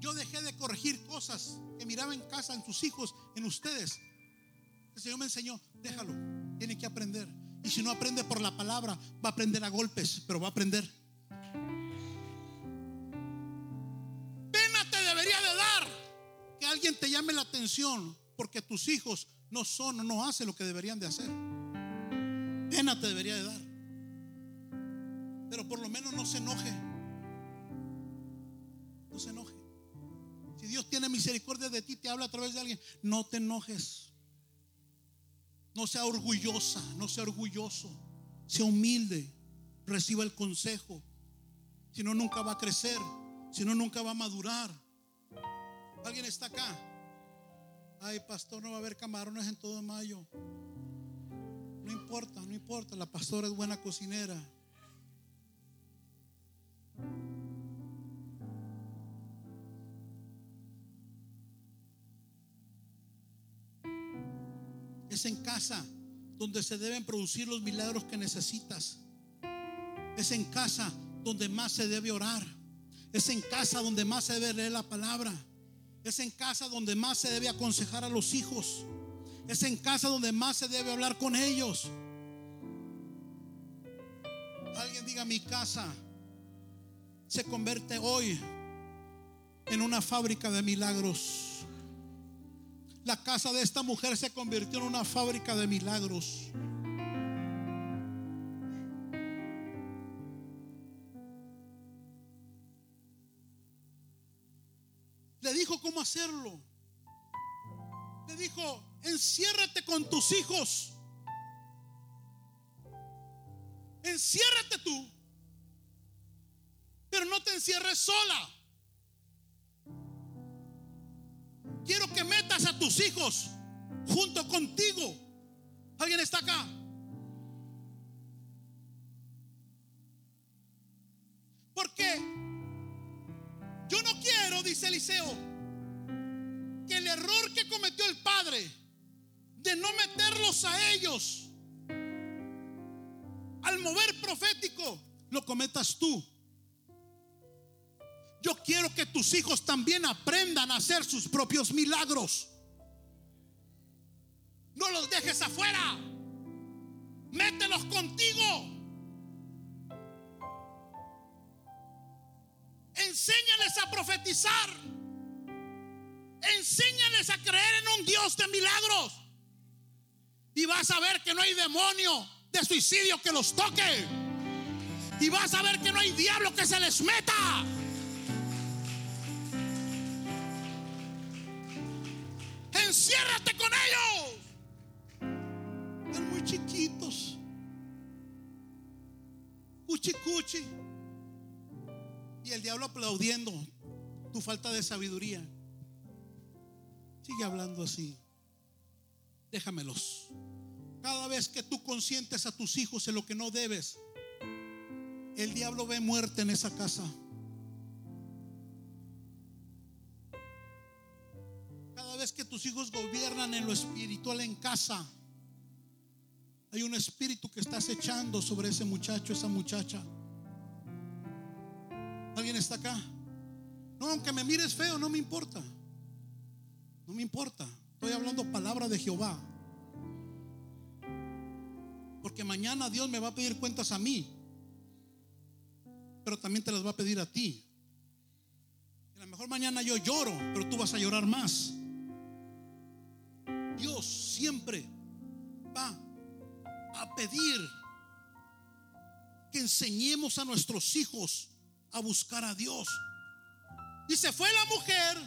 Yo dejé de corregir cosas que miraba en casa, en sus hijos, en ustedes. El Señor me enseñó, déjalo, tiene que aprender. Y si no aprende por la palabra, va a aprender a golpes, pero va a aprender. Pena te debería de dar que alguien te llame la atención porque tus hijos no son o no hacen lo que deberían de hacer. Pena te debería de dar. Pero por lo menos no se enoje. No se enoje. Si Dios tiene misericordia de ti, te habla a través de alguien, no te enojes. No sea orgullosa, no sea orgulloso. Sea humilde. Reciba el consejo. Si no, nunca va a crecer. Si no, nunca va a madurar. ¿Alguien está acá? Ay, pastor, no va a haber camarones en todo mayo. No importa, no importa. La pastora es buena cocinera. Es en casa donde se deben producir los milagros que necesitas. Es en casa donde más se debe orar. Es en casa donde más se debe leer la palabra. Es en casa donde más se debe aconsejar a los hijos. Es en casa donde más se debe hablar con ellos. Alguien diga mi casa se convierte hoy en una fábrica de milagros. La casa de esta mujer se convirtió en una fábrica de milagros. Le dijo cómo hacerlo. Le dijo, enciérrate con tus hijos. Enciérrate tú. Pero no te encierres sola. Quiero que metas a tus hijos junto contigo. ¿Alguien está acá? Porque yo no quiero, dice Eliseo, que el error que cometió el padre de no meterlos a ellos al mover profético, lo cometas tú. Yo quiero que tus hijos también aprendan a hacer sus propios milagros. No los dejes afuera. Mételos contigo. Enséñales a profetizar. Enséñales a creer en un Dios de milagros. Y vas a ver que no hay demonio de suicidio que los toque. Y vas a ver que no hay diablo que se les meta. Enciérrate con ellos. Están muy chiquitos. Cuchi, cuchi. Y el diablo aplaudiendo tu falta de sabiduría. Sigue hablando así. Déjamelos. Cada vez que tú consientes a tus hijos en lo que no debes, el diablo ve muerte en esa casa. Tus hijos gobiernan en lo espiritual en casa, hay un espíritu que estás echando sobre ese muchacho, esa muchacha. ¿Alguien está acá? No, aunque me mires feo, no me importa. No me importa. Estoy hablando palabra de Jehová. Porque mañana Dios me va a pedir cuentas a mí. Pero también te las va a pedir a ti. a lo mejor mañana yo lloro, pero tú vas a llorar más. Dios siempre va a pedir que enseñemos a nuestros hijos a buscar a Dios. Y se fue la mujer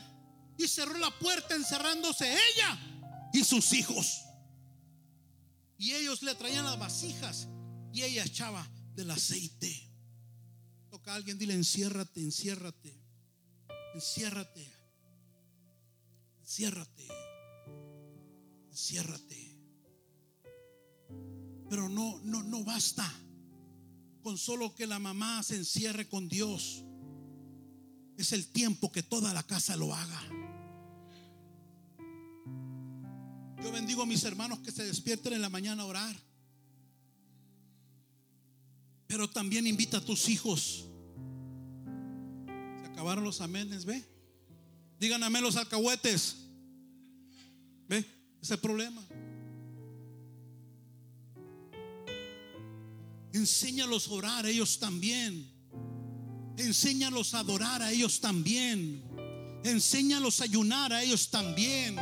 y cerró la puerta encerrándose ella y sus hijos. Y ellos le traían las vasijas y ella echaba del aceite. Toca a alguien, dile, enciérrate, enciérrate, enciérrate, enciérrate. Ciérrate Pero no, no, no basta con solo que la mamá se encierre con Dios. Es el tiempo que toda la casa lo haga. Yo bendigo a mis hermanos que se despierten en la mañana a orar. Pero también invita a tus hijos. Se acabaron los amenes, ve. Digan amén los alcahuetes. Ve. Ese es el problema. Enséñalos a orar a ellos también. Enséñalos a adorar a ellos también. Enséñalos a ayunar a ellos también.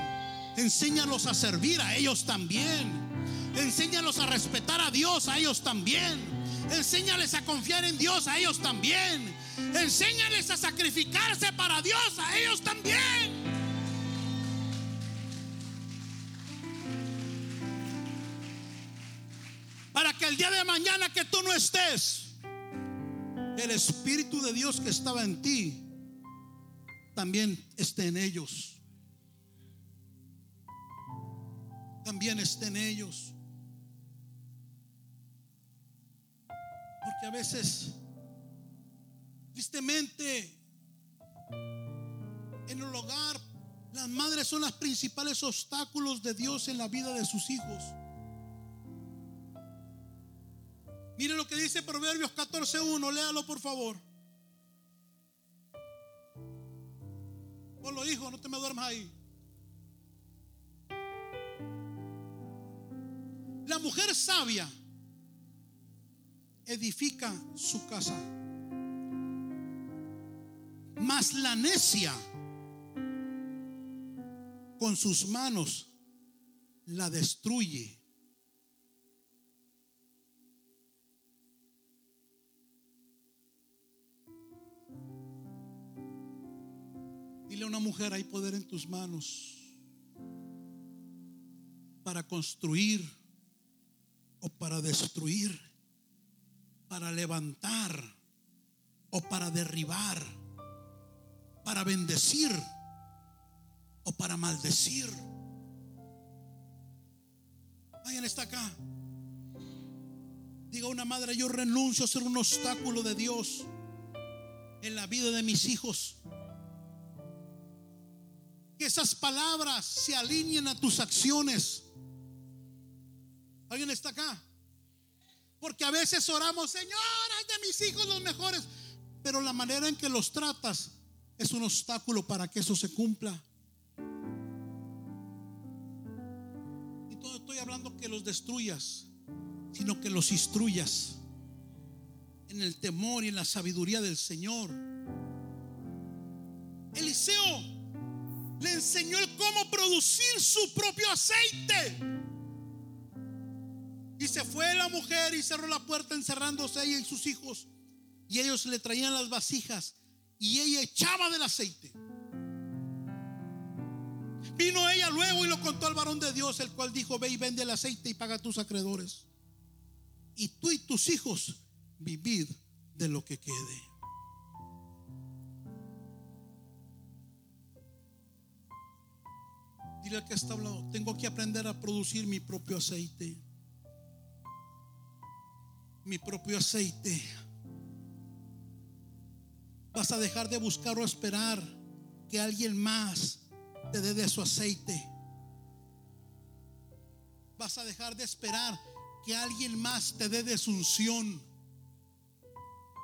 Enséñalos a servir a ellos también. Enséñalos a respetar a Dios a ellos también. Enséñales a confiar en Dios a ellos también. Enséñales a sacrificarse para Dios a ellos también. Mañana que tú no estés, el Espíritu de Dios que estaba en ti también esté en ellos. También esté en ellos. Porque a veces, tristemente, en el hogar Las madres son los principales obstáculos de Dios en la vida de sus hijos. Mire lo que dice Proverbios 14.1, léalo por favor. Ponlo, hijo, no te me duermas ahí. La mujer sabia edifica su casa, mas la necia con sus manos la destruye. Dile a una mujer, hay poder en tus manos para construir o para destruir, para levantar o para derribar, para bendecir o para maldecir. Alguien está acá. Diga una madre, yo renuncio a ser un obstáculo de Dios en la vida de mis hijos. Que esas palabras se alineen a tus acciones. ¿Alguien está acá? Porque a veces oramos, Señor, haz de mis hijos los mejores. Pero la manera en que los tratas es un obstáculo para que eso se cumpla. Y no estoy hablando que los destruyas, sino que los instruyas en el temor y en la sabiduría del Señor. Eliseo le enseñó el cómo producir su propio aceite. Y se fue la mujer y cerró la puerta encerrándose ella y sus hijos. Y ellos le traían las vasijas y ella echaba del aceite. Vino ella luego y lo contó al varón de Dios, el cual dijo, ve y vende el aceite y paga tus acreedores. Y tú y tus hijos vivid de lo que quede. Dile al que está hablando, tengo que aprender a producir mi propio aceite. Mi propio aceite. Vas a dejar de buscar o esperar que alguien más te dé de su aceite. Vas a dejar de esperar que alguien más te dé de su unción.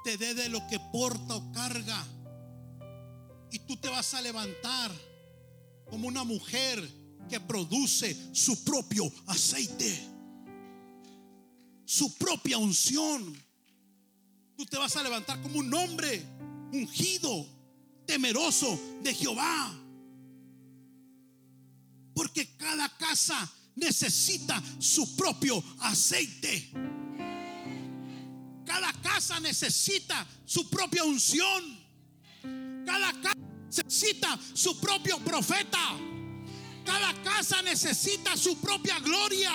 Te dé de lo que porta o carga. Y tú te vas a levantar como una mujer que produce su propio aceite, su propia unción. Tú te vas a levantar como un hombre ungido, temeroso de Jehová. Porque cada casa necesita su propio aceite. Cada casa necesita su propia unción. Cada casa necesita su propio profeta. Cada casa necesita su propia gloria.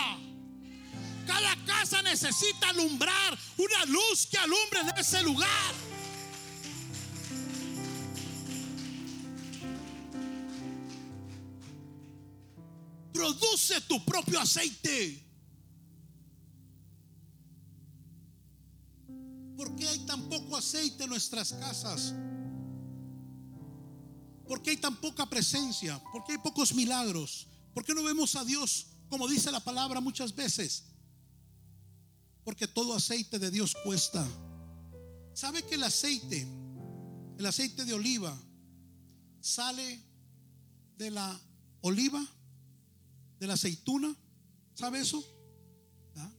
Cada casa necesita alumbrar una luz que alumbre en ese lugar. Produce tu propio aceite. ¿Por qué hay tan poco aceite en nuestras casas? ¿Por qué hay tan poca presencia? ¿Por qué hay pocos milagros? ¿Por qué no vemos a Dios como dice la palabra muchas veces? Porque todo aceite de Dios cuesta. ¿Sabe que el aceite, el aceite de oliva, sale de la oliva, de la aceituna? ¿Sabe eso? ¿Ah?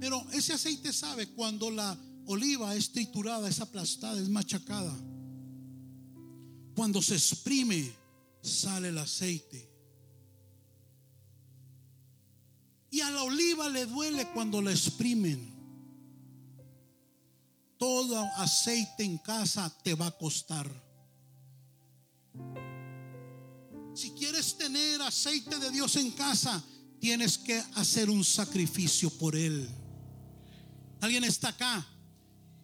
Pero ese aceite sabe cuando la oliva es triturada, es aplastada, es machacada cuando se exprime, sale el aceite. Y a la oliva le duele cuando la exprimen. Todo aceite en casa te va a costar. Si quieres tener aceite de Dios en casa, tienes que hacer un sacrificio por él. ¿Alguien está acá?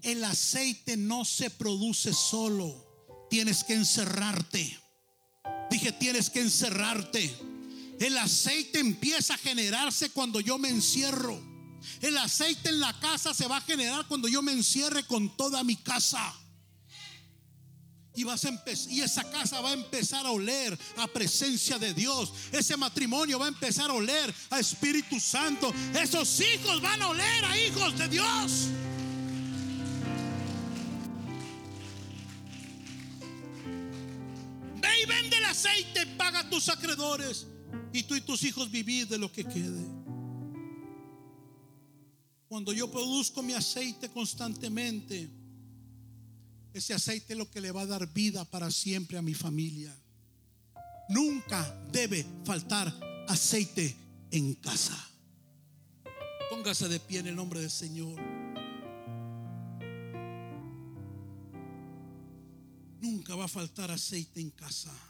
El aceite no se produce solo tienes que encerrarte. Dije, tienes que encerrarte. El aceite empieza a generarse cuando yo me encierro. El aceite en la casa se va a generar cuando yo me encierre con toda mi casa. y, vas a y esa casa va a empezar a oler a presencia de Dios. Ese matrimonio va a empezar a oler a Espíritu Santo. Esos hijos van a oler a hijos de Dios. Vende el aceite, paga tus acreedores y tú y tus hijos vivir de lo que quede. Cuando yo produzco mi aceite constantemente, ese aceite es lo que le va a dar vida para siempre a mi familia. Nunca debe faltar aceite en casa. Póngase de pie en el nombre del Señor. Nunca va a faltar aceite en casa.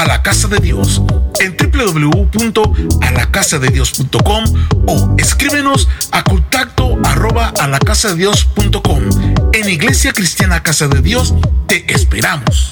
a la casa de Dios en www.alacasadedios.com o escríbenos a contacto arroba a la casa de Dios.com. En Iglesia Cristiana Casa de Dios te esperamos.